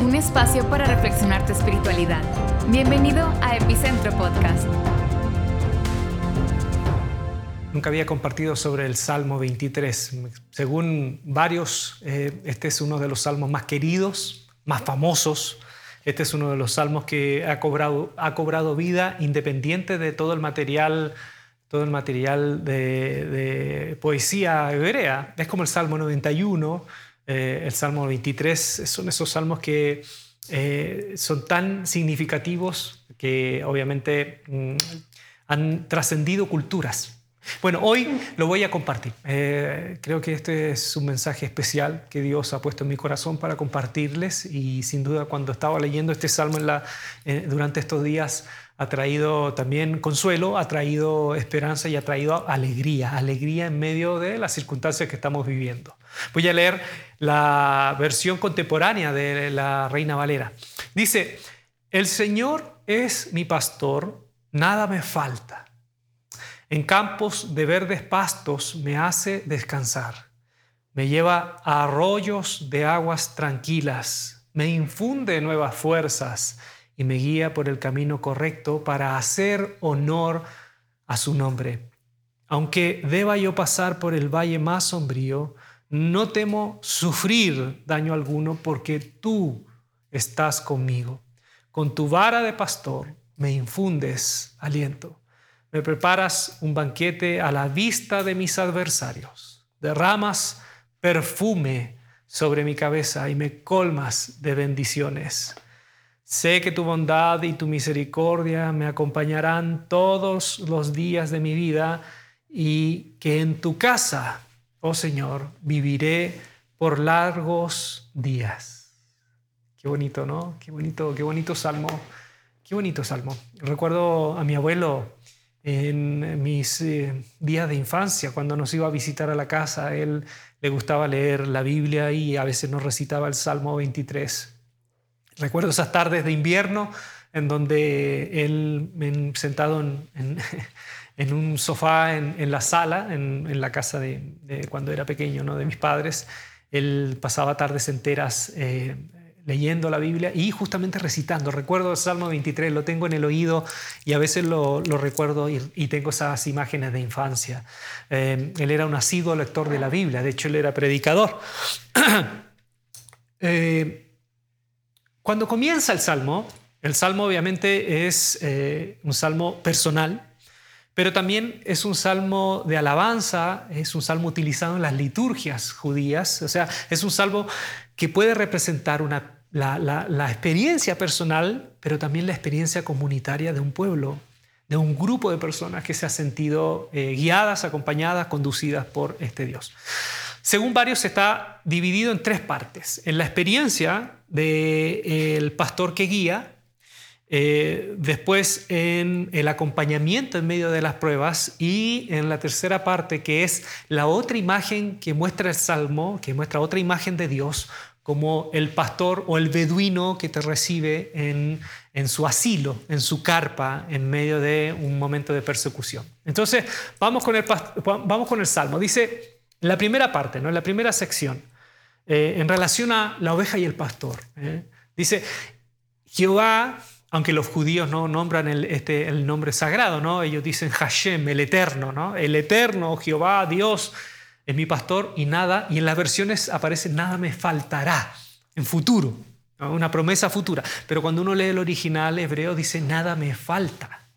un espacio para reflexionar tu espiritualidad. Bienvenido a Epicentro Podcast. Nunca había compartido sobre el Salmo 23. Según varios, eh, este es uno de los salmos más queridos, más famosos. Este es uno de los salmos que ha cobrado, ha cobrado vida independiente de todo el material todo el material de, poesía hebrea. Es como el Salmo 91, eh, el Salmo 23, son esos salmos que eh, son tan significativos que obviamente mm, han trascendido culturas. Bueno, hoy lo voy a compartir. Eh, creo que este es un mensaje especial que Dios ha puesto en mi corazón para compartirles y sin duda cuando estaba leyendo este salmo en la, durante estos días ha traído también consuelo, ha traído esperanza y ha traído alegría, alegría en medio de las circunstancias que estamos viviendo. Voy a leer la versión contemporánea de la Reina Valera. Dice, el Señor es mi pastor, nada me falta. En campos de verdes pastos me hace descansar. Me lleva a arroyos de aguas tranquilas. Me infunde nuevas fuerzas y me guía por el camino correcto para hacer honor a su nombre. Aunque deba yo pasar por el valle más sombrío, no temo sufrir daño alguno porque tú estás conmigo. Con tu vara de pastor me infundes aliento. Me preparas un banquete a la vista de mis adversarios. Derramas perfume sobre mi cabeza y me colmas de bendiciones. Sé que tu bondad y tu misericordia me acompañarán todos los días de mi vida y que en tu casa, oh Señor, viviré por largos días. Qué bonito, ¿no? Qué bonito, qué bonito salmo. Qué bonito salmo. Recuerdo a mi abuelo en mis eh, días de infancia, cuando nos iba a visitar a la casa, él le gustaba leer la Biblia y a veces nos recitaba el Salmo 23. Recuerdo esas tardes de invierno en donde él sentado en, un sofá en, la sala, en, la casa de, cuando era pequeño, ¿no? de mis padres, él pasaba tardes enteras eh, leyendo la Biblia y justamente recitando. Recuerdo el Salmo 23, lo tengo en el oído y a veces lo, recuerdo y, tengo esas imágenes de infancia. Eh, él era un asiduo lector de la Biblia, de hecho él era predicador. eh, cuando comienza el salmo, el salmo obviamente es eh, un salmo personal, pero también es un salmo de alabanza, es un salmo utilizado en las liturgias judías, o sea, es un salmo que puede representar la, experiencia personal, pero también la experiencia comunitaria de un pueblo, de un grupo de personas que se ha sentido eh, guiadas, acompañadas, conducidas por este Dios. Según varios, está dividido en tres partes. En la experiencia del pastor que guía, eh, después en el acompañamiento en medio de las pruebas y en la tercera parte que es la otra imagen que muestra el Salmo, que muestra otra imagen de Dios como el pastor o el beduino que te recibe en, en su asilo, en su carpa, en medio de un momento de persecución. Entonces, vamos con el, vamos con el Salmo. Dice, la primera parte, ¿no? la primera sección, eh, en relación a la oveja y el pastor. ¿eh? Dice, Jehová, aunque los judíos no nombran el, este, el nombre sagrado, ¿no? ellos dicen Hashem, el eterno, ¿no? el eterno, Jehová, Dios, es mi pastor y nada, y en las versiones aparece nada me faltará en futuro, una promesa futura. Pero cuando uno lee el original hebreo dice nada me falta.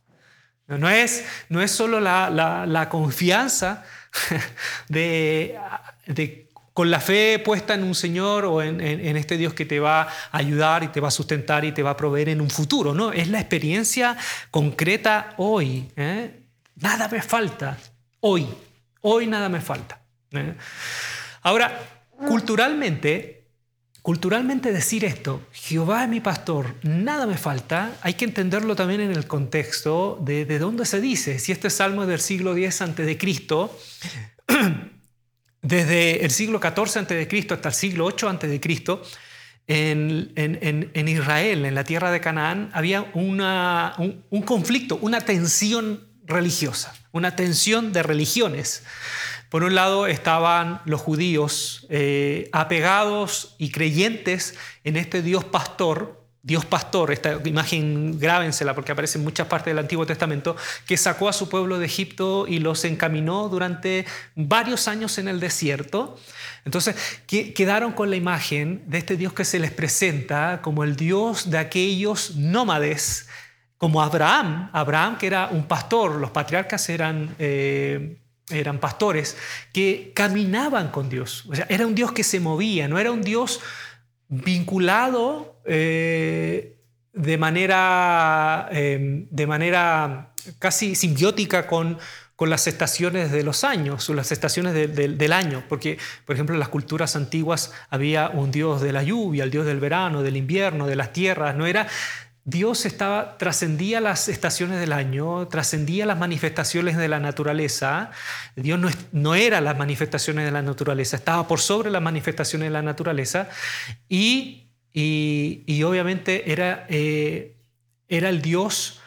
No es, solo la, la, la confianza de, con la fe puesta en un Señor o en, este Dios que te va a ayudar y te va a sustentar y te va a proveer en un futuro. No, es la experiencia concreta hoy. ¿eh? Nada me falta hoy. Hoy nada me falta. ¿eh? Ahora, culturalmente, Culturalmente decir esto, Jehová es mi pastor, nada me falta, hay que entenderlo también en el contexto de, de dónde se dice. Si este salmo es del siglo X a.C., desde el siglo XIV a.C. hasta el siglo VIII a.C., en, en, Israel, en la tierra de Canaán, había un conflicto, una tensión religiosa, una tensión de religiones Por un lado estaban los judíos eh, apegados y creyentes en este Dios pastor, Dios pastor, esta imagen grábensela porque aparece en muchas partes del Antiguo Testamento, que sacó a su pueblo de Egipto y los encaminó durante varios años en el desierto. Entonces quedaron con la imagen de este Dios que se les presenta como el Dios de aquellos nómades, como Abraham, Abraham que era un pastor, los patriarcas eran... Eh, eran pastores que caminaban con Dios. Era un Dios que se movía, no era un Dios vinculado eh, de, manera, em, de manera casi simbiótica con, con las estaciones de los años o las estaciones del año, porque por ejemplo en las culturas antiguas había un dios de la lluvia, el dios del verano, del invierno, de las tierras, no era Dios trascendía las estaciones del año, trascendía las manifestaciones de la naturaleza. Dios no, no, era las manifestaciones de la naturaleza, estaba por sobre las manifestaciones de la naturaleza y, y, obviamente era, eh, era el Dios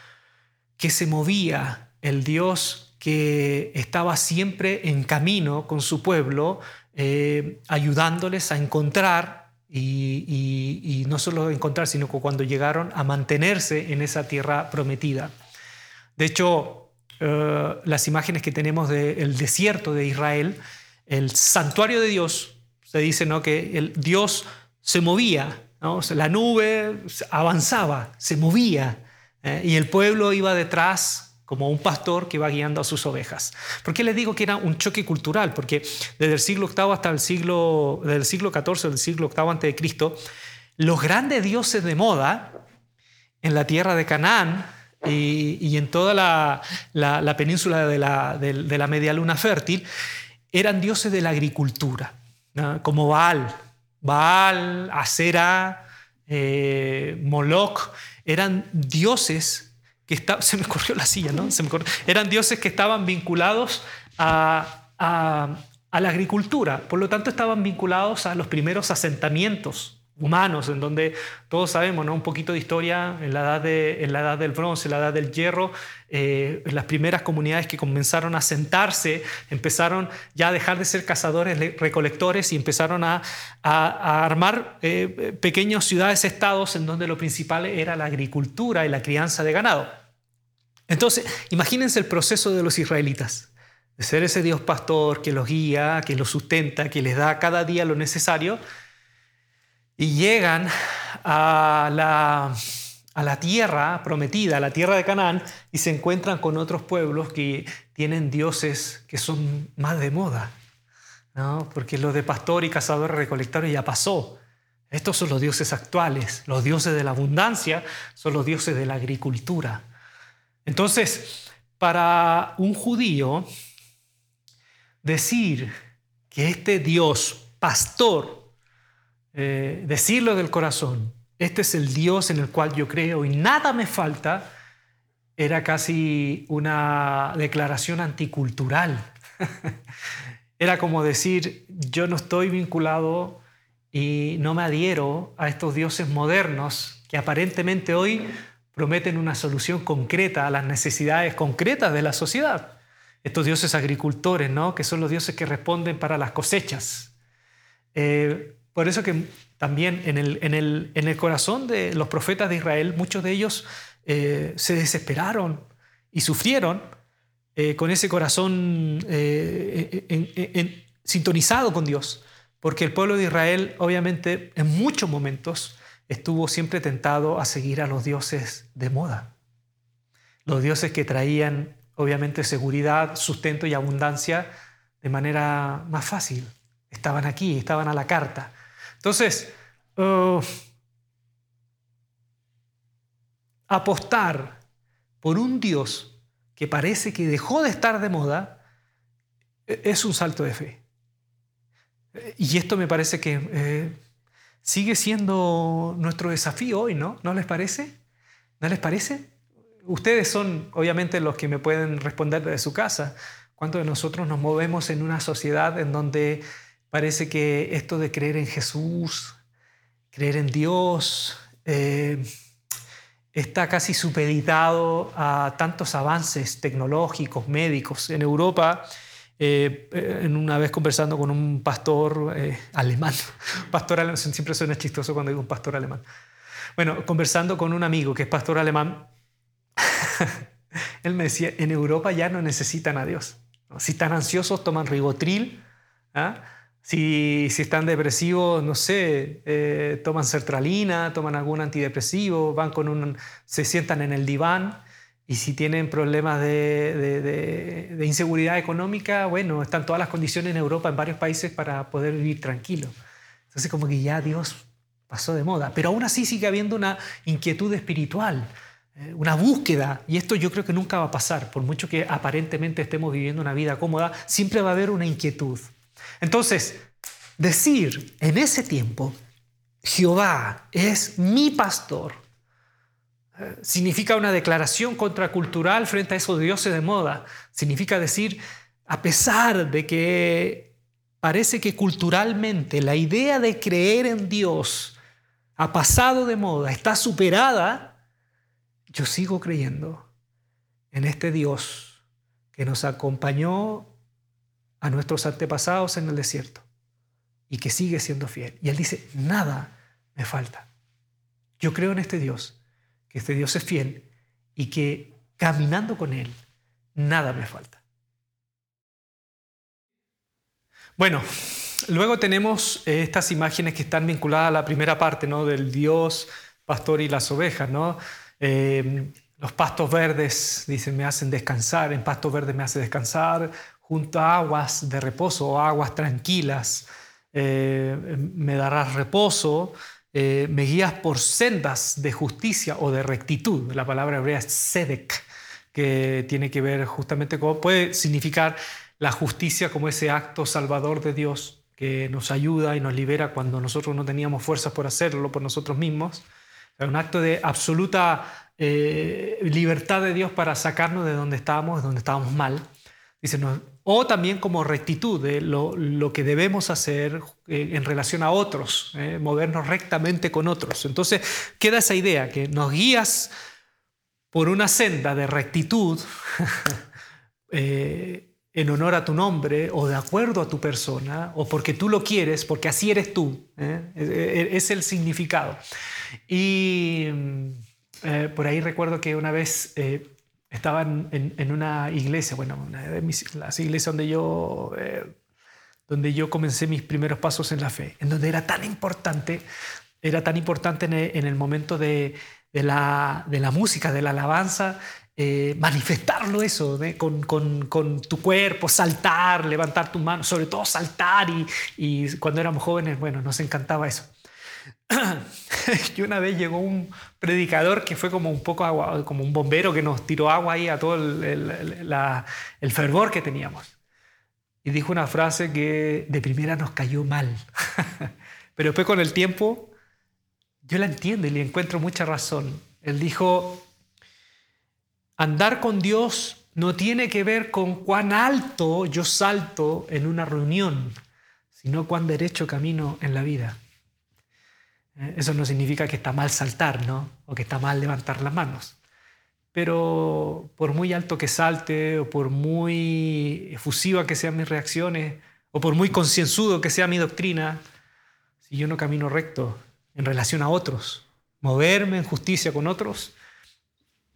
que se movía, el Dios que estaba siempre en camino con su pueblo, eh, ayudándoles a encontrar y, no solo encontrar, sino que cuando llegaron a mantenerse en esa tierra prometida. De hecho, eh, las imágenes que tenemos del desierto de Israel, el santuario de Dios, se dice ¿no? que el Dios se movía, la nube avanzaba, se movía, ¿eh? y el pueblo iba detrás como un pastor que va guiando a sus ovejas. ¿Por qué les digo que era un choque cultural? Porque desde el siglo VIII hasta el siglo, desde el siglo XIV, del siglo VIII antes de Cristo, los grandes dioses de moda en la tierra de Canaán y, en toda la, península de la, media luna fértil eran dioses de la agricultura, como Baal, Baal, Acera, eh, Moloch, eran dioses se me corrió la silla, ¿no? Se me eran dioses que estaban vinculados a, a, la agricultura, por lo tanto estaban vinculados a los primeros asentamientos humanos, en donde todos sabemos, ¿no? un poquito de historia en la edad, de, en la edad del bronce, en la edad del hierro, eh, las primeras comunidades que comenzaron a asentarse, empezaron ya a dejar de ser cazadores recolectores y empezaron a, a, armar eh, pequeñas ciudades-estados en donde lo principal era la agricultura y la crianza de ganado. Entonces, imagínense el proceso de los israelitas, de ser ese Dios pastor que los guía, que los sustenta, que les da cada día lo necesario, y llegan a la, a la tierra prometida, a la tierra de Canaán, y se encuentran con otros pueblos que tienen dioses que son más de moda, ¿no? porque lo de pastor y cazador recolector ya pasó. Estos son los dioses actuales, los dioses de la abundancia son los dioses de la agricultura. Entonces, para un judío, decir que este Dios, pastor, eh, decirlo del corazón, este es el Dios en el cual yo creo y nada me falta, era casi una declaración anticultural. era como decir, yo no estoy vinculado y no me adhiero a estos dioses modernos que aparentemente hoy prometen una solución concreta a las necesidades concretas de la sociedad. Estos dioses agricultores, ¿no? que son los dioses que responden para las cosechas. Eh, por eso que también en el, en, el, en el, corazón de los profetas de Israel, muchos de ellos eh, se desesperaron y sufrieron eh, con ese corazón sintonizado con Dios, porque el pueblo de Israel obviamente en muchos momentos estuvo siempre tentado a seguir a los dioses de moda. Los dioses que traían obviamente seguridad, sustento y abundancia de manera más fácil. Estaban aquí, estaban a la carta. Entonces, uh, apostar por un Dios que parece que dejó de estar de moda e, es un salto de fe. Y esto me parece que eh, sigue siendo nuestro desafío hoy, ¿no? ¿No les parece? ¿No les parece? Ustedes son obviamente los que me pueden responder de su casa. ¿Cuántos de nosotros nos movemos en una sociedad en donde parece que esto de creer en Jesús, creer en Dios, eh, está casi supeditado a tantos avances tecnológicos, médicos. En Europa eh, en una vez conversando con un pastor eh, alemán, pastor alemán, siempre suena chistoso cuando digo un pastor alemán. Bueno, conversando con un amigo que es pastor alemán, él me decía, en Europa ya no necesitan a Dios. Si están ansiosos, toman ribotril. ¿ah? Si, si, están depresivos, no sé, eh, toman sertralina, toman algún antidepresivo, van con un, se sientan en el diván. Y si tienen problemas de, inseguridad económica, bueno, están todas las condiciones en Europa, en varios países, para poder vivir tranquilo. Entonces, como que ya Dios pasó de moda. Pero aún así sigue habiendo una inquietud espiritual, eh, una búsqueda. Y esto yo creo que nunca va a pasar. Por mucho que aparentemente estemos viviendo una vida cómoda, siempre va a haber una inquietud. Entonces, decir en ese tiempo, Jehová es mi pastor, significa una declaración contracultural frente a esos dioses de moda. Significa decir, a pesar de que parece que culturalmente la idea de creer en Dios ha pasado de moda, está superada, yo sigo creyendo en este Dios que nos acompañó a nuestros antepasados en el desierto y que sigue siendo fiel. Y él dice, nada me falta. Yo creo en este Dios que este Dios es fiel y que caminando con Él, nada me falta. Bueno, luego tenemos eh, estas imágenes que están vinculadas a la primera parte, ¿no? Del Dios, pastor y las ovejas, ¿no? Eh, los pastos verdes, dicen, me hacen descansar, en pastos verdes me hace descansar, junto a aguas de reposo aguas tranquilas, eh, me darás reposo. Eh, me guías por sendas de justicia o de rectitud. La palabra hebrea es sedek, que tiene que ver justamente con, puede significar la justicia como ese acto salvador de Dios que nos ayuda y nos libera cuando nosotros no teníamos fuerzas por hacerlo por nosotros mismos. Un acto de absoluta eh, libertad de Dios para sacarnos de donde estábamos, de donde estábamos mal. Dice, o también como rectitud de lo, que debemos hacer eh, en relación a otros, eh, movernos rectamente con otros. Entonces queda esa idea que nos guías por una senda de rectitud eh, en honor a tu nombre o de acuerdo a tu persona o porque tú lo quieres, porque así eres tú. Es el significado. Y mm, por ahí recuerdo que una vez estaba en, una iglesia, bueno, una de las iglesias donde yo, eh, donde yo comencé mis primeros pasos en la fe, en donde era tan importante, era tan importante en el, momento de, la, de, la, música, de la alabanza, eh, manifestarlo eso, con, con, con, tu cuerpo, saltar, levantar tu mano, sobre todo saltar y, y cuando éramos jóvenes, bueno, nos encantaba eso. y una vez llegó un predicador que fue como un poco como un bombero que nos tiró agua ahí a todo el, fervor que teníamos. Y dijo una frase que de primera nos cayó mal. Pero después con el tiempo yo la entiendo y le encuentro mucha razón. Él dijo, andar con Dios no tiene que ver con cuán alto yo salto en una reunión, sino cuán derecho camino en la vida. Eso no significa que está mal saltar, ¿no? O que está mal levantar las manos. Pero por muy alto que salte, o por muy efusiva que sean mis reacciones, o por muy concienzudo que sea mi doctrina, si yo no camino recto en relación a otros, moverme en justicia con otros,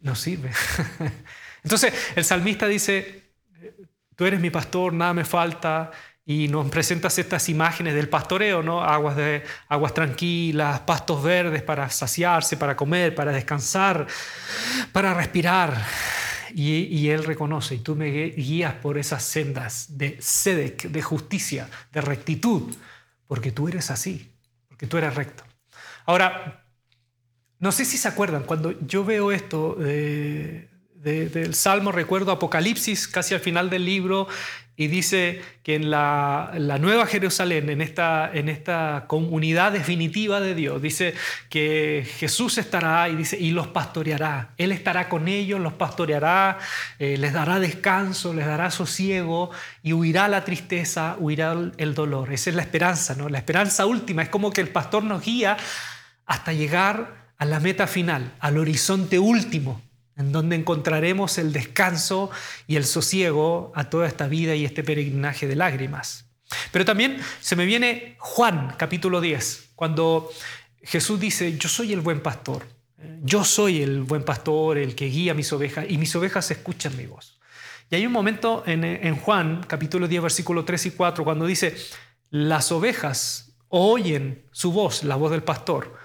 no sirve. Entonces el salmista dice, tú eres mi pastor, nada me falta, y nos presentas estas imágenes del pastoreo, ¿no? Aguas, de, aguas tranquilas, pastos verdes para saciarse, para comer, para descansar, para respirar. Y, Él reconoce, y tú me guías por esas sendas de sedec, de justicia, de rectitud, porque tú eres así, porque tú eres recto. Ahora, no sé si se acuerdan, cuando yo veo esto del Salmo, recuerdo Apocalipsis, casi al final del libro, y dice que en la, Nueva Jerusalén, en esta, en esta comunidad definitiva de Dios, dice que Jesús estará y, dice, y los pastoreará. Él estará con ellos, los pastoreará, eh, les dará descanso, les dará sosiego y huirá la tristeza, huirá el dolor. Esa es la esperanza, ¿no? La esperanza última es como que el pastor nos guía hasta llegar a la meta final, al horizonte último, en donde encontraremos el descanso y el sosiego a toda esta vida y este peregrinaje de lágrimas. Pero también se me viene Juan capítulo 10, cuando Jesús dice, yo soy el buen pastor, yo soy el buen pastor, el que guía mis ovejas, y mis ovejas escuchan mi voz. Y hay un momento en, Juan capítulo 10, versículo 3 y 4, cuando dice, las ovejas oyen su voz, la voz del pastor,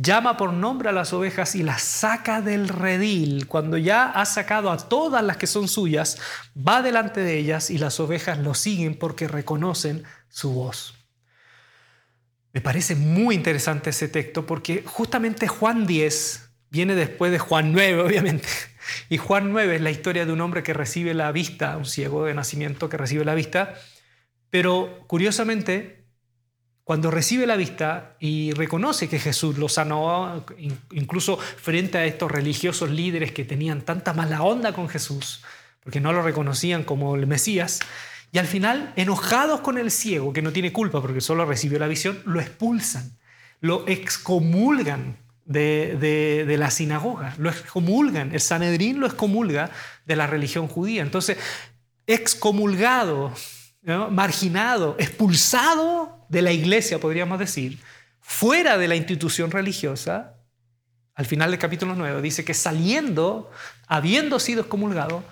llama por nombre a las ovejas y las saca del redil. Cuando ya ha sacado a todas las que son suyas, va delante de ellas y las ovejas lo siguen porque reconocen su voz. Me parece muy interesante ese texto porque justamente Juan 10 viene después de Juan 9, obviamente. Y Juan 9 es la historia de un hombre que recibe la vista, un ciego de nacimiento que recibe la vista, pero curiosamente cuando recibe la vista y reconoce que Jesús lo sanó, incluso frente a estos religiosos líderes que tenían tanta mala onda con Jesús, porque no lo reconocían como el Mesías, y al final, enojados con el ciego, que no tiene culpa porque solo recibió la visión, lo expulsan, lo excomulgan de, la sinagoga, lo excomulgan, el Sanedrín lo excomulga de la religión judía. Entonces, excomulgado, marginado, expulsado de la iglesia, podríamos decir, fuera de la institución religiosa, al final del capítulo 9 dice que saliendo, habiendo sido excomulgado,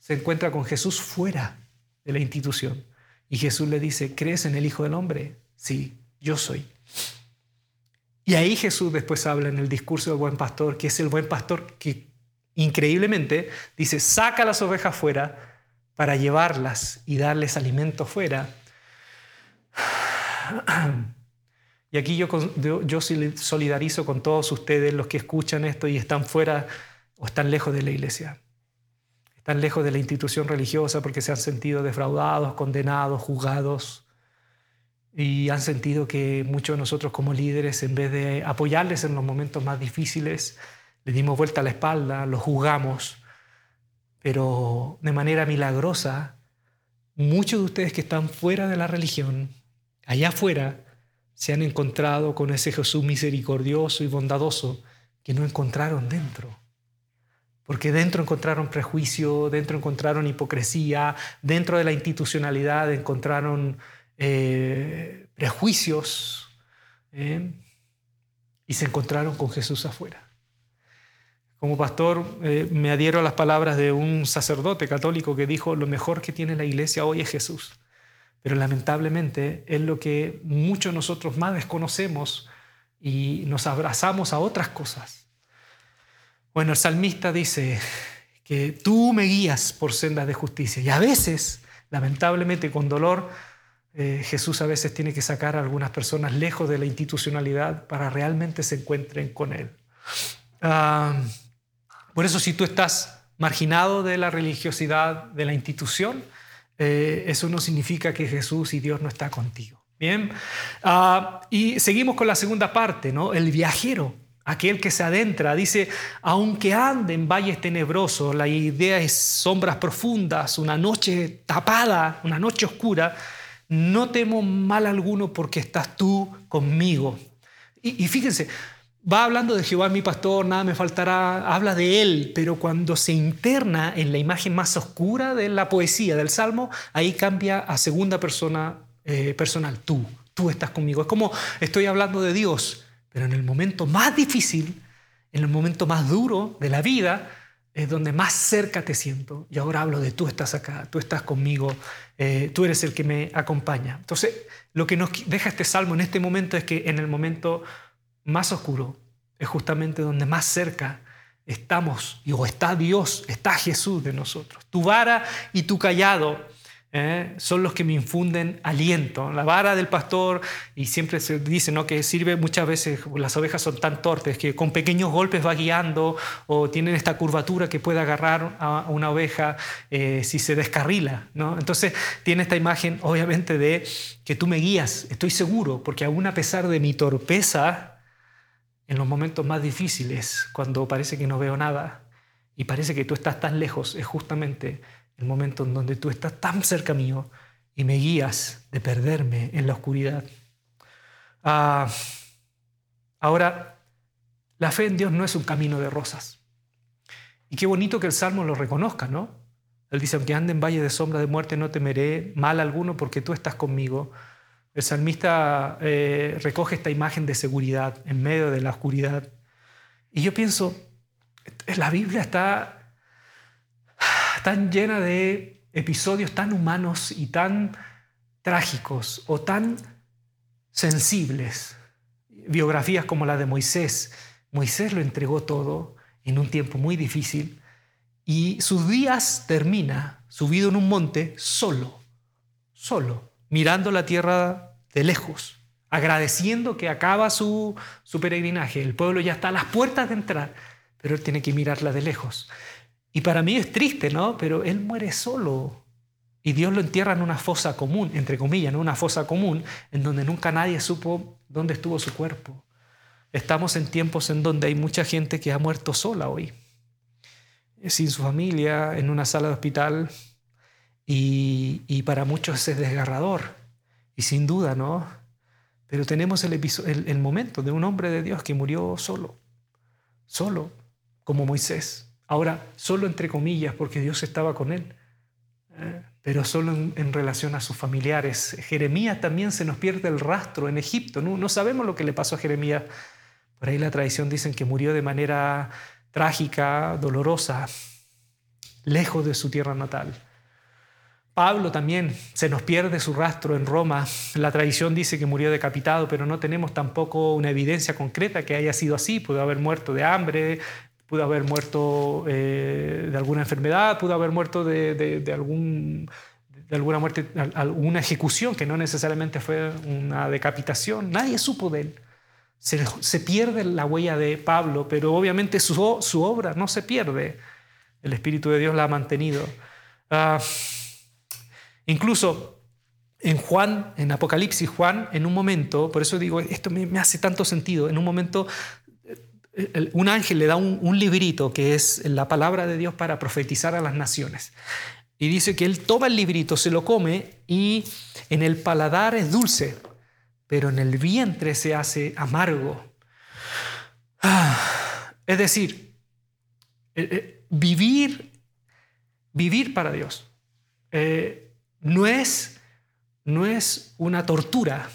se encuentra con Jesús fuera de la institución. Y Jesús le dice, ¿crees en el Hijo del Hombre? Sí, yo soy. Y ahí Jesús después habla en el discurso del buen pastor, que es el buen pastor que increíblemente dice, saca las ovejas fuera para llevarlas y darles alimento fuera y aquí yo, yo, solidarizo con todos ustedes, los que escuchan esto y están fuera o están lejos de la iglesia. Están lejos de la institución religiosa porque se han sentido defraudados, condenados, juzgados. Y han sentido que muchos de nosotros como líderes, en vez de apoyarles en los momentos más difíciles, le dimos vuelta a la espalda, los juzgamos. Pero de manera milagrosa, muchos de ustedes que están fuera de la religión allá afuera se han encontrado con ese Jesús misericordioso y bondadoso que no encontraron dentro. Porque dentro encontraron prejuicio, dentro encontraron hipocresía, dentro de la institucionalidad encontraron eh, prejuicios ¿eh? y se encontraron con Jesús afuera. Como pastor eh, me adhiero a las palabras de un sacerdote católico que dijo, lo mejor que tiene la iglesia hoy es Jesús. Pero lamentablemente es lo que muchos nosotros más desconocemos y nos abrazamos a otras cosas. Bueno, el salmista dice que tú me guías por sendas de justicia y a veces, lamentablemente con dolor, eh, Jesús a veces tiene que sacar a algunas personas lejos de la institucionalidad para realmente se encuentren con Él. Ah, por eso si tú estás marginado de la religiosidad, de la institución, eh, eso no significa que Jesús y Dios no está contigo. Bien, ah, y seguimos con la segunda parte, ¿no? El viajero, aquel que se adentra, dice, aunque ande en valles tenebrosos, la idea es sombras profundas, una noche tapada, una noche oscura, no temo mal alguno porque estás tú conmigo. y fíjense, Va hablando de Jehová mi pastor, nada me faltará, habla de él, pero cuando se interna en la imagen más oscura de la poesía del Salmo, ahí cambia a segunda persona eh, personal, tú, tú estás conmigo. Es como estoy hablando de Dios, pero en el momento más difícil, en el momento más duro de la vida, es donde más cerca te siento. Y ahora hablo de tú estás acá, tú estás conmigo, eh, tú eres el que me acompaña. Entonces, lo que nos deja este salmo en este momento es que en el momento más oscuro es justamente donde más cerca estamos, o está Dios, está Jesús de nosotros. Tu vara y tu callado ¿eh? son los que me infunden aliento. La vara del pastor, y siempre se dice ¿no? que sirve muchas veces, las ovejas son tan torpes que con pequeños golpes va guiando o tienen esta curvatura que puede agarrar a una oveja eh, si se descarrila. ¿no? Entonces tiene esta imagen obviamente de que tú me guías, estoy seguro, porque aún a pesar de mi torpeza, en los momentos más difíciles, cuando parece que no veo nada y parece que tú estás tan lejos, es justamente el momento en donde tú estás tan cerca mío y me guías de perderme en la oscuridad. Ah, ahora, la fe en Dios no es un camino de rosas. Y qué bonito que el Salmo lo reconozca, ¿no? Él dice, aunque ande en valle de sombra de muerte, no temeré mal alguno porque tú estás conmigo. El salmista eh, recoge esta imagen de seguridad en medio de la oscuridad. Y yo pienso, la Biblia está tan llena de episodios tan humanos y tan trágicos o tan sensibles. Biografías como la de Moisés. Moisés lo entregó todo en un tiempo muy difícil y sus días termina subido en un monte solo, solo, mirando la tierra de lejos, agradeciendo que acaba su, su peregrinaje. El pueblo ya está a las puertas de entrar, pero él tiene que mirarla de lejos. Y para mí es triste, ¿no? Pero él muere solo. Y Dios lo entierra en una fosa común, entre comillas, ¿no? una fosa común, en donde nunca nadie supo dónde estuvo su cuerpo. Estamos en tiempos en donde hay mucha gente que ha muerto sola hoy, sin su familia, en una sala de hospital, y, para muchos es desgarrador, y sin duda, ¿no? Pero tenemos el, el momento de un hombre de Dios que murió solo, solo, como Moisés. Ahora, solo entre comillas, porque Dios estaba con él, ¿eh? pero solo en, relación a sus familiares. Jeremías también se nos pierde el rastro en Egipto. No, no sabemos lo que le pasó a Jeremías. Por ahí la tradición dicen que murió de manera trágica, dolorosa, lejos de su tierra natal. Pablo también se nos pierde su rastro en Roma. La tradición dice que murió decapitado, pero no tenemos tampoco una evidencia concreta que haya sido así. Pudo haber muerto de hambre, pudo haber muerto eh, de alguna enfermedad, pudo haber muerto de, alguna muerte, alguna ejecución que no necesariamente fue una decapitación. Nadie supo de él. Se, pierde la huella de Pablo, pero obviamente su, su, obra no se pierde. El Espíritu de Dios la ha mantenido. Ah, incluso en Juan, en Apocalipsis, Juan, en un momento, por eso digo, esto me, hace tanto sentido, en un momento un ángel le da un, librito que es la palabra de Dios para profetizar a las naciones. Y dice que él toma el librito, se lo come y en el paladar es dulce, pero en el vientre se hace amargo. Ah, es decir, eh, eh, vivir, vivir para Dios eh, no, es, no es una tortura,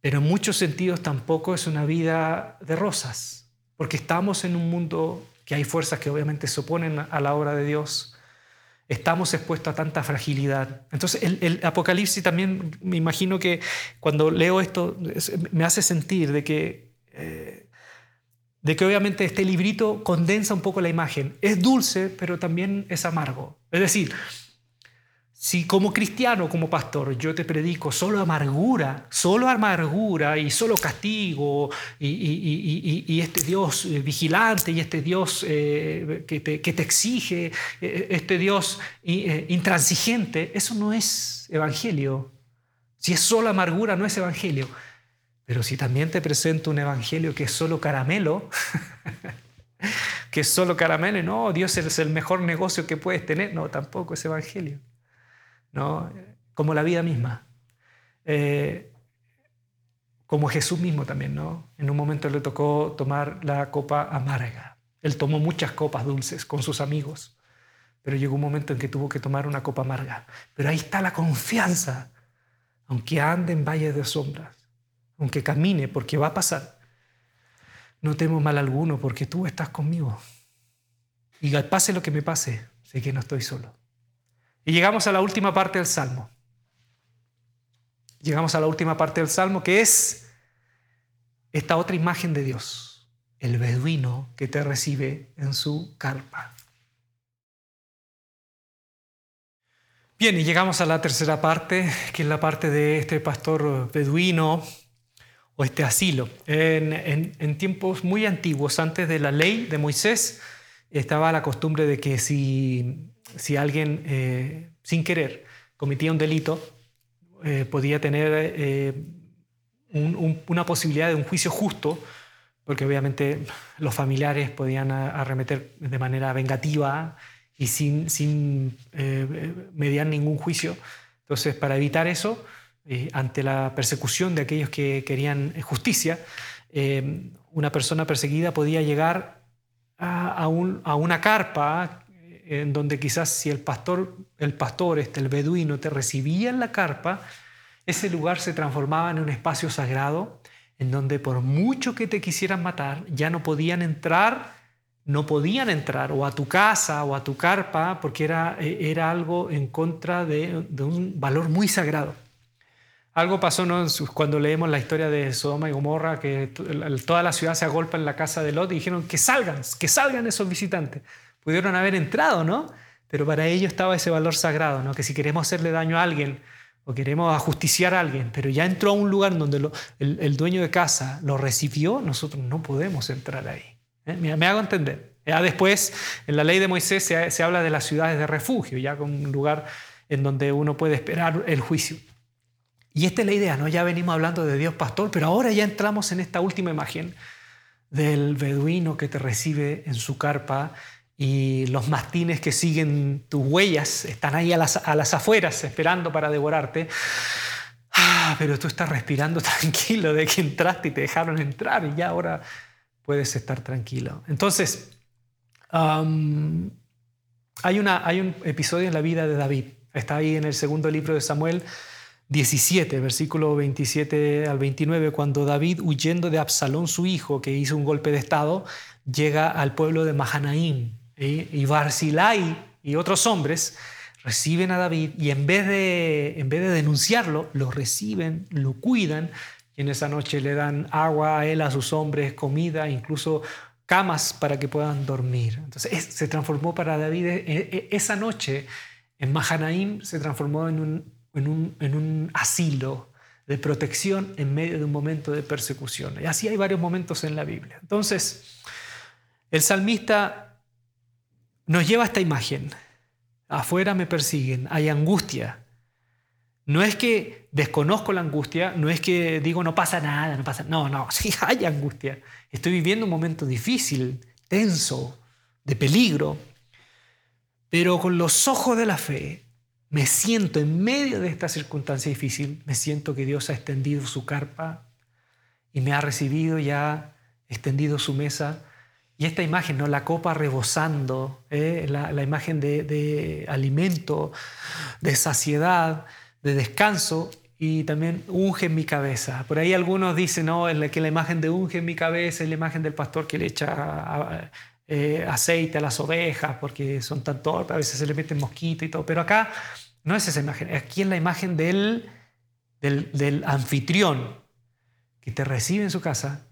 pero en muchos sentidos tampoco es una vida de rosas porque estamos en un mundo que hay fuerzas que obviamente se oponen a la obra de Dios. Estamos expuestos a tanta fragilidad. Entonces, el, Apocalipsis también, me imagino que cuando leo esto, me hace sentir de que, eh, de que obviamente este librito condensa un poco la imagen. Es dulce, pero también es amargo. Es decir, si como cristiano, como pastor, yo te predico solo amargura, solo amargura y solo castigo y, este Dios eh, vigilante y este Dios eh, que, te, exige, eh, este Dios intransigente, eso no es evangelio. Si es solo amargura, no es evangelio. Pero si también te presento un evangelio que es solo caramelo, que es solo caramelo, no, Dios es el mejor negocio que puedes tener, no, tampoco es evangelio. Como la vida misma. Eh, como Jesús mismo también, ¿no? En un momento le tocó tomar la copa amarga. Él tomó muchas copas dulces con sus amigos, pero llegó un momento en que tuvo que tomar una copa amarga. Pero ahí está la confianza, aunque ande en valles de sombras, aunque camine, porque va a pasar. No temo mal alguno, porque tú estás conmigo. Y pase lo que me pase, sé que no estoy solo. Y llegamos a la última parte del Salmo. Llegamos a la última parte del Salmo que es esta otra imagen de Dios, el beduino que te recibe en su carpa. Bien, y llegamos a la tercera parte, que es la parte de este pastor beduino o este asilo. En, en tiempos muy antiguos, antes de la ley de Moisés, estaba la costumbre de que si si alguien eh, sin querer cometía un delito, eh, podía tener eh, una posibilidad de un juicio justo, porque obviamente los familiares podían arremeter de manera vengativa y sin, sin mediar ningún juicio. Entonces, para evitar eso, ante la persecución de aquellos que querían justicia, una persona perseguida podía llegar a, una carpa en donde quizás si el pastor, el pastor, este, el beduino, te recibía en la carpa, ese lugar se transformaba en un espacio sagrado en donde por mucho que te quisieran matar, ya no podían entrar, no podían entrar o a tu casa o a tu carpa porque era, era algo en contra de, un valor muy sagrado. Algo pasó cuando leemos la historia de Sodoma y Gomorra, que toda la ciudad se agolpa en la casa de Lot y dijeron que salgan, que salgan esos visitantes. Pudieron haber entrado, ¿no? Pero para ellos estaba ese valor sagrado, ¿no? Que si queremos hacerle daño a alguien o queremos ajusticiar a alguien, pero ya entró a un lugar donde el, dueño de casa lo recibió, nosotros no podemos entrar ahí. ¿eh? Me, hago entender. Ya después, en la ley de Moisés se, se habla de las ciudades de refugio, ya con un lugar en donde uno puede esperar el juicio. Y esta es la idea, ¿no? Ya venimos hablando de Dios pastor, pero ahora ya entramos en esta última imagen del beduino que te recibe en su carpa y los mastines que siguen tus huellas están ahí a las, a las afueras esperando para devorarte. Ah, pero tú estás respirando tranquilo de que entraste y te dejaron entrar y ya ahora puedes estar tranquilo. Entonces, hay, una, hay un episodio en la vida de David. Está ahí en el segundo libro de Samuel 17, versículo 27 al 29, cuando David, huyendo de Absalón, su hijo, que hizo un golpe de estado, llega al pueblo de Mahanaim. Y Barzilai y otros hombres reciben a David y en vez, de, en vez de denunciarlo, lo reciben, lo cuidan y en esa noche le dan agua a él, a sus hombres, comida, incluso camas para que puedan dormir. Entonces se transformó para David, e, e, esa noche en Mahanaim se transformó en un en un, asilo de protección en medio de un momento de persecución. Y así hay varios momentos en la Biblia. Entonces, el salmista nos lleva a esta imagen. Afuera me persiguen, hay angustia. No es que desconozco la angustia, no es que digo no pasa nada, no pasa No, no, sí hay angustia. Estoy viviendo un momento difícil, tenso, de peligro. Pero con los ojos de la fe me siento en medio de esta circunstancia difícil, me siento que Dios ha extendido su carpa y me ha recibido y ha extendido su mesa. Y esta imagen, ¿no? la copa rebosando, ¿eh? la, imagen de, alimento, de saciedad, de descanso, y también unge en mi cabeza. Por ahí algunos dicen ¿no? que la imagen de unge en mi cabeza es la imagen del pastor que le echa eh, aceite a las ovejas porque son tan torpes, a veces se le meten mosquitos y todo. Pero acá no es esa imagen, aquí es la imagen del, del, anfitrión que te recibe en su casa.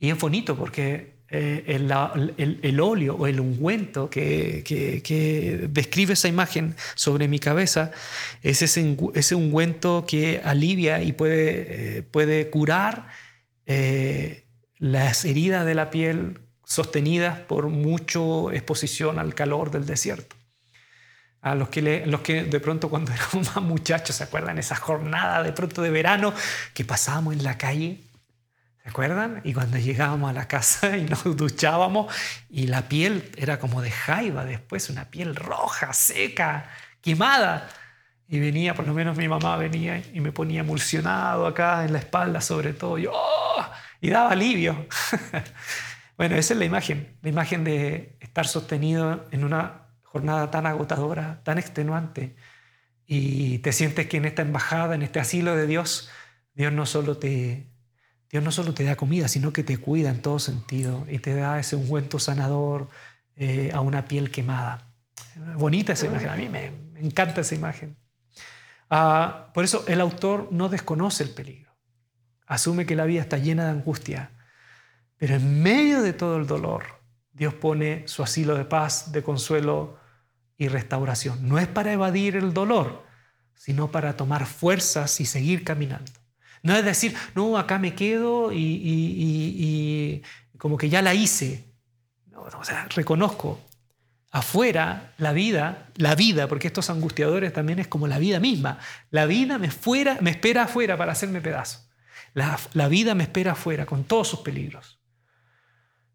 Y es bonito porque eh, el, el, óleo o el ungüento que, describe esa imagen sobre mi cabeza es ese, ungüento que alivia y puede, eh, puede curar las heridas de la piel sostenidas por mucha exposición al calor del desierto. A los que, los que de pronto cuando éramos más muchachos, ¿se acuerdan? Esa jornada de pronto de verano que pasábamos en la calle, ¿se acuerdan? Y cuando llegábamos a la casa y nos duchábamos y la piel era como de jaiba después, una piel roja, seca, quemada. Y venía, por lo menos mi mamá venía y me ponía emulsionado acá en la espalda sobre todo. Y, ¡oh! y daba alivio. Bueno, esa es la imagen, la imagen de estar sostenido en una jornada tan agotadora, tan extenuante, y te sientes que en esta embajada, en este asilo de Dios, Dios no solo te, Dios no solo te da comida, sino que te cuida en todo sentido y te da ese ungüento sanador eh, a una piel quemada. Bonita esa imagen, a mí me, encanta esa imagen. Ah, por eso el autor no desconoce el peligro, asume que la vida está llena de angustia pero en medio de todo el dolor, Dios pone su asilo de paz, de consuelo y restauración. No es para evadir el dolor, sino para tomar fuerzas y seguir caminando. No es decir, no, acá me quedo y, como que ya la hice. o sea, reconozco, afuera la vida, la vida, porque estos angustiadores también es como la vida misma. La vida me, fuera, me espera afuera para hacerme pedazo. La, la vida me espera afuera con todos sus peligros.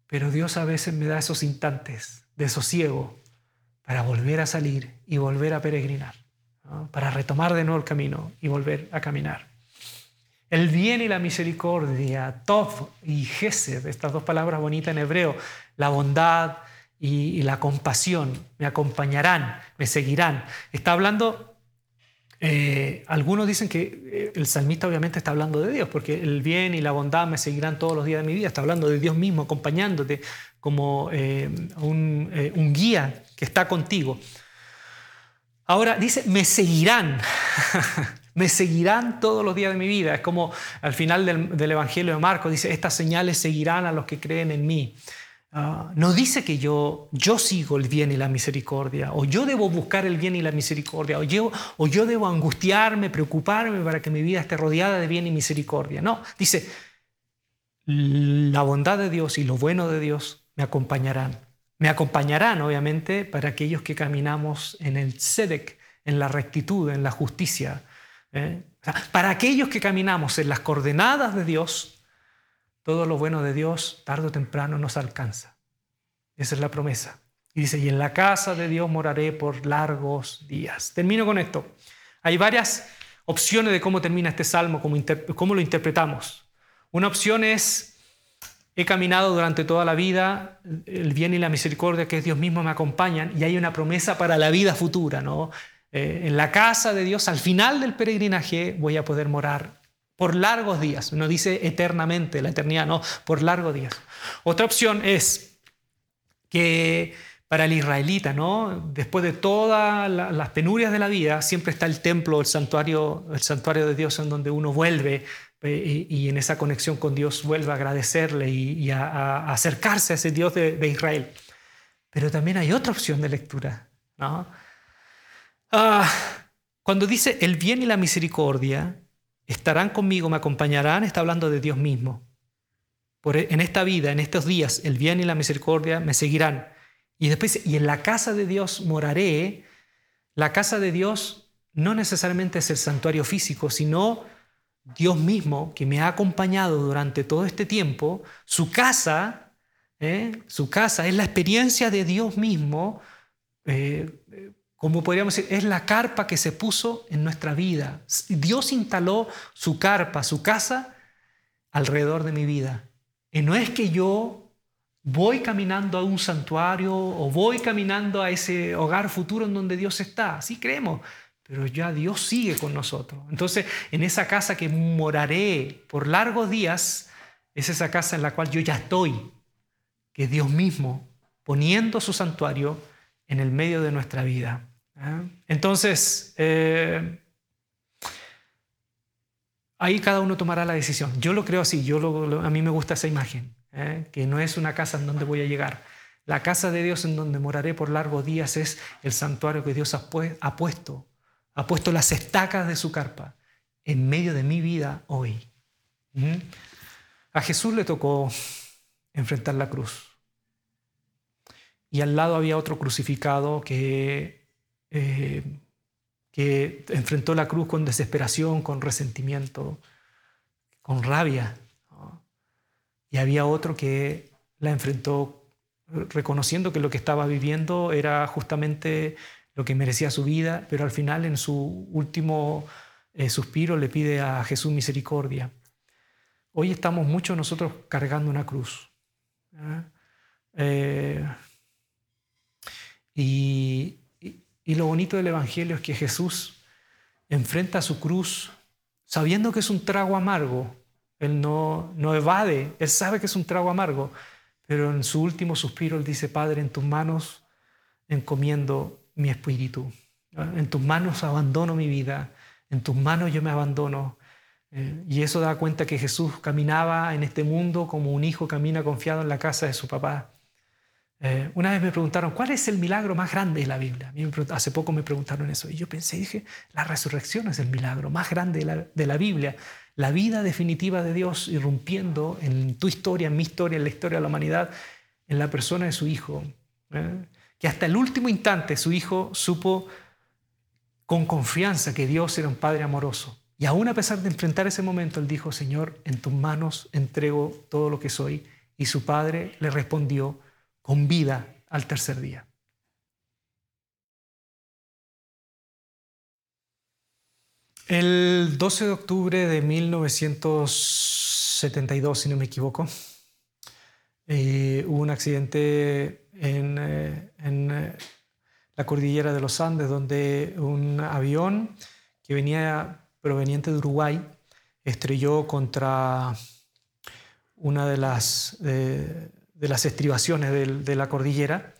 Pero Dios a veces me da esos instantes de sosiego para volver a salir y volver a peregrinar, para retomar de nuevo el camino y volver a caminar. El bien y la misericordia, Tov y Gesed, estas dos palabras bonitas en hebreo, la bondad y, la compasión, me acompañarán, me seguirán. Está hablando, eh, algunos dicen que eh, el salmista obviamente está hablando de Dios, porque el bien y la bondad me seguirán todos los días de mi vida, está hablando de Dios mismo acompañándote como eh, un, un guía que está contigo. Ahora dice, me seguirán. me seguirán todos los días de mi vida. Es como al final del, Evangelio de Marcos dice, estas señales seguirán a los que creen en mí. Ah, no dice que yo, yo sigo el bien y la misericordia, o yo debo buscar el bien y la misericordia, o yo, o yo debo angustiarme, preocuparme para que mi vida esté rodeada de bien y misericordia. No, dice, la bondad de Dios y lo bueno de Dios me acompañarán. Me acompañarán, obviamente, para aquellos que caminamos en el tzedek, en la rectitud, en la justicia. ¿Eh? Para aquellos que caminamos en las coordenadas de Dios, todo lo bueno de Dios, tarde o temprano, nos alcanza. Esa es la promesa. Y dice, y en la casa de Dios moraré por largos días. Termino con esto. Hay varias opciones de cómo termina este salmo, cómo, cómo lo interpretamos. Una opción es He caminado durante toda la vida, el bien y la misericordia que es Dios mismo me acompañan y hay una promesa para la vida futura. ¿no? Eh, en la casa de Dios, al final del peregrinaje, voy a poder morar por largos días. No dice eternamente, la eternidad, no, por largos días. Otra opción es que para el israelita, ¿no? después de todas las penurias de la vida, siempre está el templo, el santuario, el santuario de Dios en donde uno vuelve eh, y, en esa conexión con Dios vuelve a agradecerle y, a, acercarse a ese Dios de, Israel. Pero también hay otra opción de lectura. ¿no? Ah, cuando dice el bien y la misericordia estarán conmigo, me acompañarán, está hablando de Dios mismo. Por, e, en esta vida, en estos días, el bien y la misericordia me seguirán. Y después, y en la casa de Dios moraré. La casa de Dios no necesariamente es el santuario físico, sino Dios mismo, que me ha acompañado durante todo este tiempo, su casa, ¿eh? su casa es la experiencia de Dios mismo, eh, como podríamos decir, es la carpa que se puso en nuestra vida. Dios instaló su carpa, su casa, alrededor de mi vida. Y no es que yo voy caminando a un santuario o voy caminando a ese hogar futuro en donde Dios está. Así creemos pero ya Dios sigue con nosotros. Entonces, en esa casa que moraré por largos días, es esa casa en la cual yo ya estoy, que Dios mismo poniendo su santuario en el medio de nuestra vida. ¿eh? Entonces, eh, ahí cada uno tomará la decisión. Yo lo creo así, yo a mí me gusta esa imagen, ¿eh? que no es una casa en donde voy a llegar. La casa de Dios en donde moraré por largos días es el santuario que Dios ha puesto ha puesto las estacas de su carpa en medio de mi vida hoy. A Jesús le tocó enfrentar la cruz. Y al lado había otro crucificado que, eh, que enfrentó la cruz con desesperación, con resentimiento, con rabia. Y había otro que la enfrentó reconociendo que lo que estaba viviendo era justamente lo que merecía su vida, pero al final en su último eh, suspiro le pide a Jesús misericordia. Hoy estamos muchos nosotros cargando una cruz. Eh, y, lo bonito del Evangelio es que Jesús enfrenta su cruz sabiendo que es un trago amargo. Él no, no evade, él sabe que es un trago amargo, pero en su último suspiro él dice, Padre, en tus manos encomiendo mi espíritu. En tus manos abandono mi vida, en tus manos yo me abandono. Eh, y eso da cuenta que Jesús caminaba en este mundo como un hijo camina confiado en la casa de su papá. Eh, una vez me preguntaron, ¿cuál es el milagro más grande de la Biblia? hace poco me preguntaron eso y yo pensé, dije, la resurrección es el milagro más grande de la, de la Biblia. La vida definitiva de Dios irrumpiendo en tu historia, en mi historia, en la historia de la humanidad, en la persona de su Hijo. ¿eh? que hasta el último instante su hijo supo con confianza que Dios era un Padre amoroso. Y aún a pesar de enfrentar ese momento, él dijo, Señor, en tus manos entrego todo lo que soy. Y su padre le respondió con vida al tercer día. El 12 de octubre de 1972, si no me equivoco, eh, hubo un accidente en, eh, en la cordillera de los Andes, donde un avión que venía proveniente de Uruguay estrelló contra una de las, de, las estribaciones de, la cordillera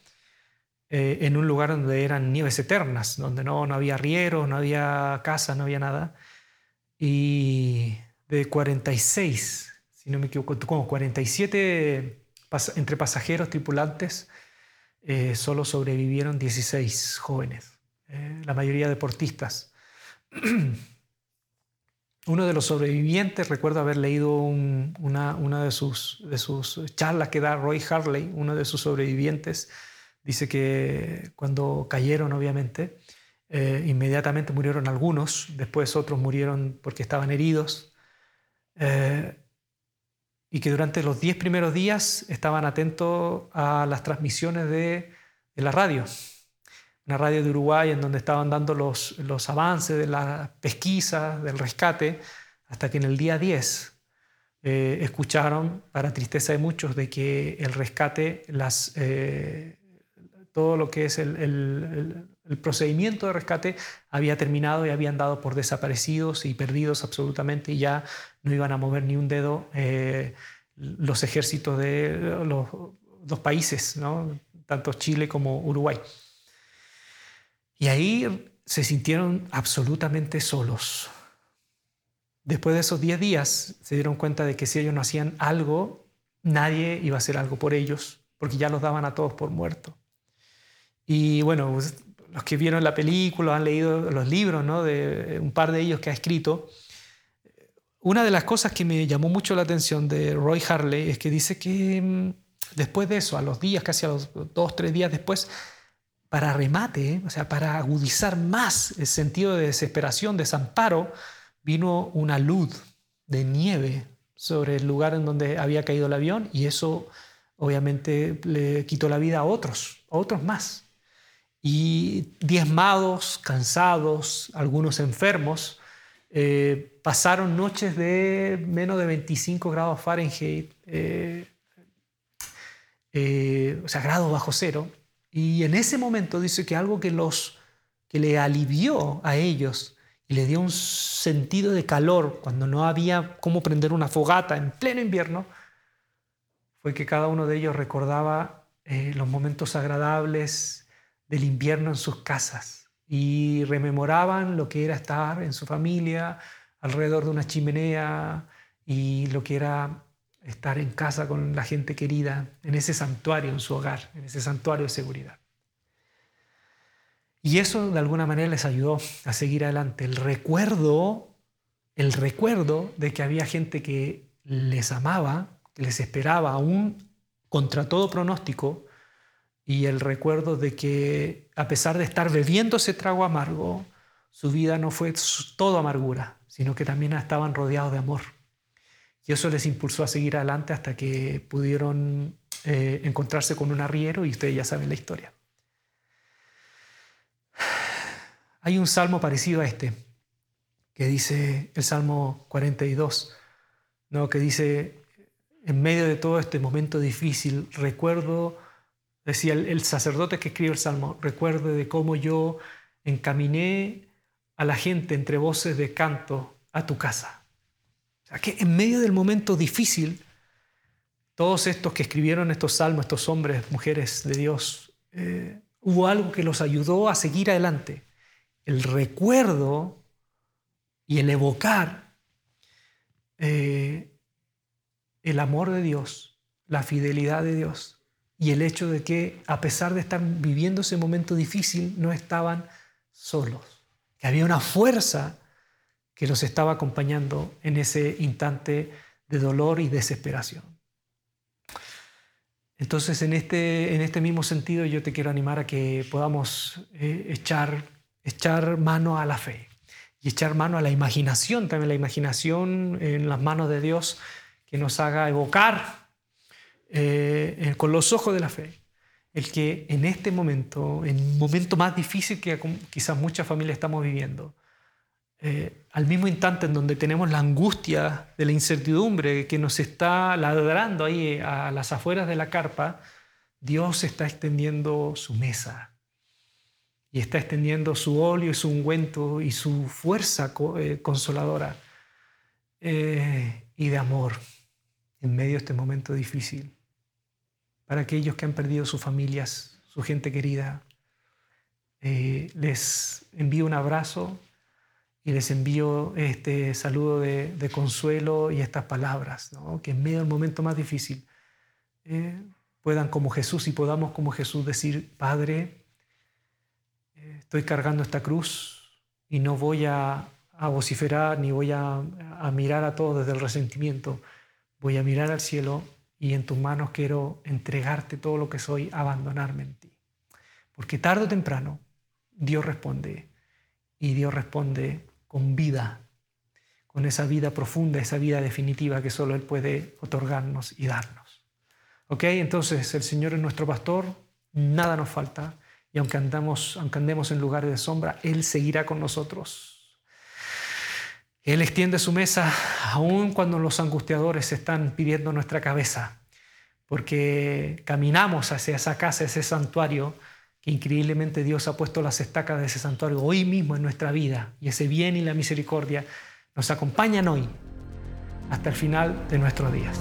eh, en un lugar donde eran nieves eternas, donde no, no había rieros, no había casas, no había nada. Y de 46, si no me equivoco, como 47 entre pasajeros, tripulantes, eh, solo sobrevivieron 16 jóvenes, eh, la mayoría deportistas. Uno de los sobrevivientes, recuerdo haber leído una, de, sus, de charlas que da Roy Harley, uno de sus sobrevivientes, dice que cuando cayeron, obviamente, eh, inmediatamente murieron algunos, después otros murieron porque estaban heridos y que durante los 10 primeros días estaban atentos a las transmisiones de, la radio, una radio de Uruguay en donde estaban dando los, los avances de la pesquisa, del rescate, hasta que en el día 10 eh, escucharon, para tristeza de muchos, de que el rescate, las, eh, todo lo que es el, el procedimiento de rescate había terminado y habían dado por desaparecidos y perdidos absolutamente y ya no iban a mover ni un dedo eh, los ejércitos de los dos países, ¿no? tanto Chile como Uruguay. Y ahí se sintieron absolutamente solos. Después de esos 10 días se dieron cuenta de que si ellos no hacían algo, nadie iba a hacer algo por ellos, porque ya los daban a todos por muertos. Y bueno, pues, los que vieron la película, han leído los libros, ¿no? de un par de ellos que ha escrito, una de las cosas que me llamó mucho la atención de Roy Harley es que dice que mm, después de eso, a los días, casi a los dos, tres días después, para remate, o sea, para agudizar más el sentido de desesperación, desamparo, vino una luz de nieve sobre el lugar en donde había caído el avión y eso obviamente le quitó la vida a otros, a otros más y diezmados, cansados, algunos enfermos, eh, pasaron noches de menos de 25 grados Fahrenheit, eh, eh, o sea, grados bajo cero. Y en ese momento dice que algo que, los, que le alivió a ellos y le dio un sentido de calor cuando no había cómo prender una fogata en pleno invierno, fue que cada uno de ellos recordaba los momentos agradables, del invierno en sus casas. Y rememoraban lo que era estar en su familia alrededor de una chimenea y lo que era estar en casa con la gente querida, en ese santuario, en su hogar, en ese santuario de seguridad. Y eso de alguna manera les ayudó a seguir adelante. El recuerdo, el recuerdo de que había gente que les amaba, que les esperaba aún contra todo pronóstico, y el recuerdo de que a pesar de estar bebiendo ese trago amargo, su vida no fue todo amargura, sino que también estaban rodeados de amor. Y eso les impulsó a seguir adelante hasta que pudieron eh, encontrarse con un arriero y ustedes ya saben la historia. Hay un salmo parecido a este, que dice el Salmo 42, ¿no? que dice, en medio de todo este momento difícil, recuerdo Decía el, sacerdote que escribe el Salmo, recuerde de cómo yo encaminé a la gente entre voces de canto a tu casa. Sea, que en medio del momento difícil, todos estos que escribieron estos salmos, estos hombres, mujeres de Dios, eh, hubo algo que los ayudó a seguir adelante. El recuerdo y el evocar eh, el amor de Dios, la fidelidad de Dios y el hecho de que a pesar de estar viviendo ese momento difícil, no estaban solos, que había una fuerza que los estaba acompañando en ese instante de dolor y desesperación. Entonces, en este, en este mismo sentido, yo te quiero animar a que podamos eh, echar, echar mano a la fe y echar mano a la imaginación, también la imaginación en las manos de Dios que nos haga evocar eh, eh, con los ojos de la fe, el que en este momento, en un momento más difícil que quizás muchas familias estamos viviendo, eh, al mismo instante en donde tenemos la angustia de la incertidumbre que nos está ladrando ahí a las afueras de la carpa, Dios está extendiendo su mesa y está extendiendo su óleo y su ungüento y su fuerza eh, consoladora eh, y de amor en medio de este momento difícil. Para aquellos que han perdido sus familias, su gente querida, les envío un abrazo y les envío este saludo de, consuelo y estas palabras, que en medio del momento más difícil eh, puedan como Jesús y podamos como Jesús decir, Padre, estoy cargando esta cruz y no voy a, vociferar ni voy a, a mirar a todo desde el resentimiento, voy a mirar al cielo y en tus manos quiero entregarte todo lo que soy, abandonarme en ti. Porque tarde o temprano Dios responde y Dios responde con vida, con esa vida profunda, esa vida definitiva que solo Él puede otorgarnos y darnos. ¿Ok? Entonces el Señor es nuestro pastor, nada nos falta y aunque, andamos, andemos en lugares de sombra, Él seguirá con nosotros. Él extiende su mesa aun cuando los angustiadores están pidiendo nuestra cabeza, porque caminamos hacia esa casa, ese santuario, increíblemente Dios ha puesto las estacas de ese santuario hoy mismo en nuestra vida y ese bien y la misericordia nos acompañan hoy hasta el final de nuestros días.